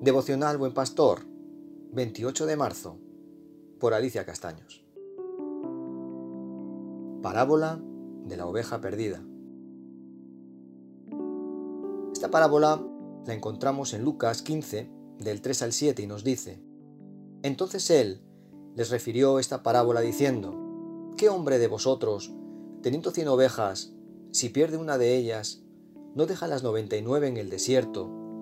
Devocional Buen Pastor, 28 de marzo, por Alicia Castaños. Parábola de la oveja perdida. Esta parábola la encontramos en Lucas 15, del 3 al 7, y nos dice, Entonces él les refirió esta parábola diciendo, ¿qué hombre de vosotros, teniendo cien ovejas, si pierde una de ellas, no deja las noventa y nueve en el desierto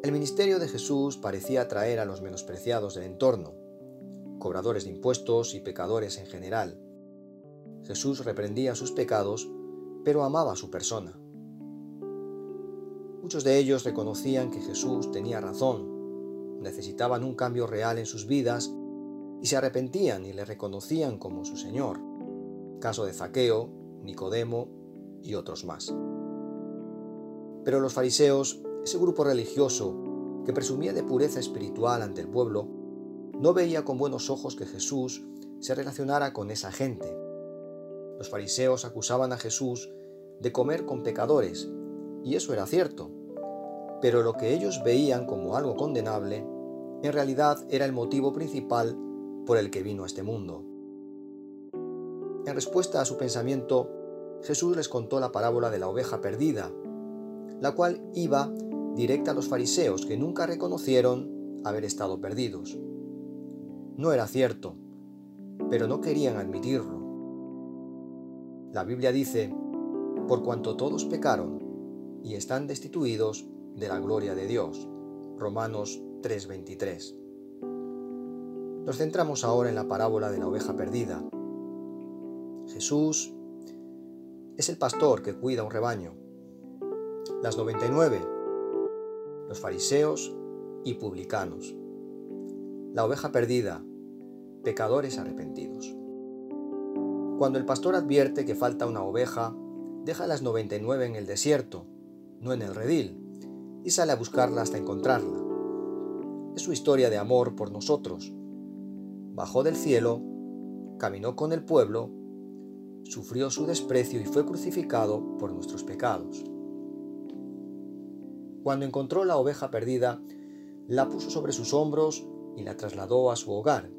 El ministerio de Jesús parecía atraer a los menospreciados del entorno, cobradores de impuestos y pecadores en general. Jesús reprendía sus pecados, pero amaba su persona. Muchos de ellos reconocían que Jesús tenía razón, necesitaban un cambio real en sus vidas y se arrepentían y le reconocían como su Señor. Caso de Zaqueo, Nicodemo y otros más. Pero los fariseos, ese grupo religioso que presumía de pureza espiritual ante el pueblo, no veía con buenos ojos que Jesús se relacionara con esa gente. Los fariseos acusaban a Jesús de comer con pecadores, y eso era cierto, pero lo que ellos veían como algo condenable, en realidad era el motivo principal por el que vino a este mundo. En respuesta a su pensamiento, Jesús les contó la parábola de la oveja perdida, la cual iba directa a los fariseos que nunca reconocieron haber estado perdidos. No era cierto, pero no querían admitirlo. La Biblia dice, por cuanto todos pecaron y están destituidos de la gloria de Dios. Romanos 3:23. Nos centramos ahora en la parábola de la oveja perdida. Jesús es el pastor que cuida un rebaño. Las 99, los fariseos y publicanos. La oveja perdida, pecadores arrepentidos. Cuando el pastor advierte que falta una oveja, deja las 99 en el desierto, no en el redil, y sale a buscarla hasta encontrarla. Es su historia de amor por nosotros. Bajó del cielo, caminó con el pueblo sufrió su desprecio y fue crucificado por nuestros pecados. Cuando encontró la oveja perdida, la puso sobre sus hombros y la trasladó a su hogar.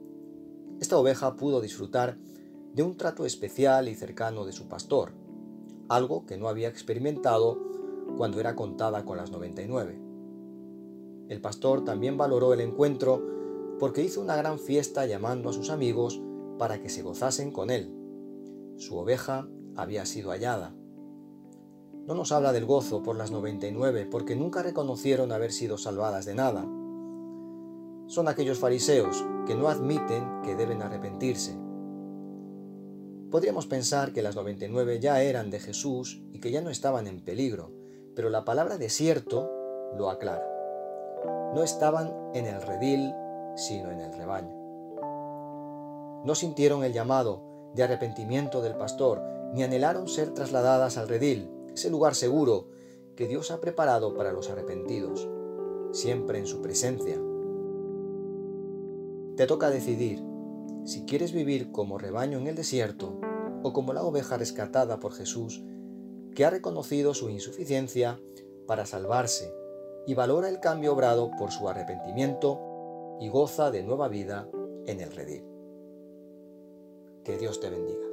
Esta oveja pudo disfrutar de un trato especial y cercano de su pastor, algo que no había experimentado cuando era contada con las 99. El pastor también valoró el encuentro porque hizo una gran fiesta llamando a sus amigos para que se gozasen con él. Su oveja había sido hallada. No nos habla del gozo por las 99 porque nunca reconocieron haber sido salvadas de nada. Son aquellos fariseos que no admiten que deben arrepentirse. Podríamos pensar que las 99 ya eran de Jesús y que ya no estaban en peligro, pero la palabra desierto lo aclara. No estaban en el redil, sino en el rebaño. No sintieron el llamado de arrepentimiento del pastor, ni anhelaron ser trasladadas al redil, ese lugar seguro que Dios ha preparado para los arrepentidos, siempre en su presencia. Te toca decidir si quieres vivir como rebaño en el desierto o como la oveja rescatada por Jesús, que ha reconocido su insuficiencia para salvarse y valora el cambio obrado por su arrepentimiento y goza de nueva vida en el redil. Que Dios te bendiga.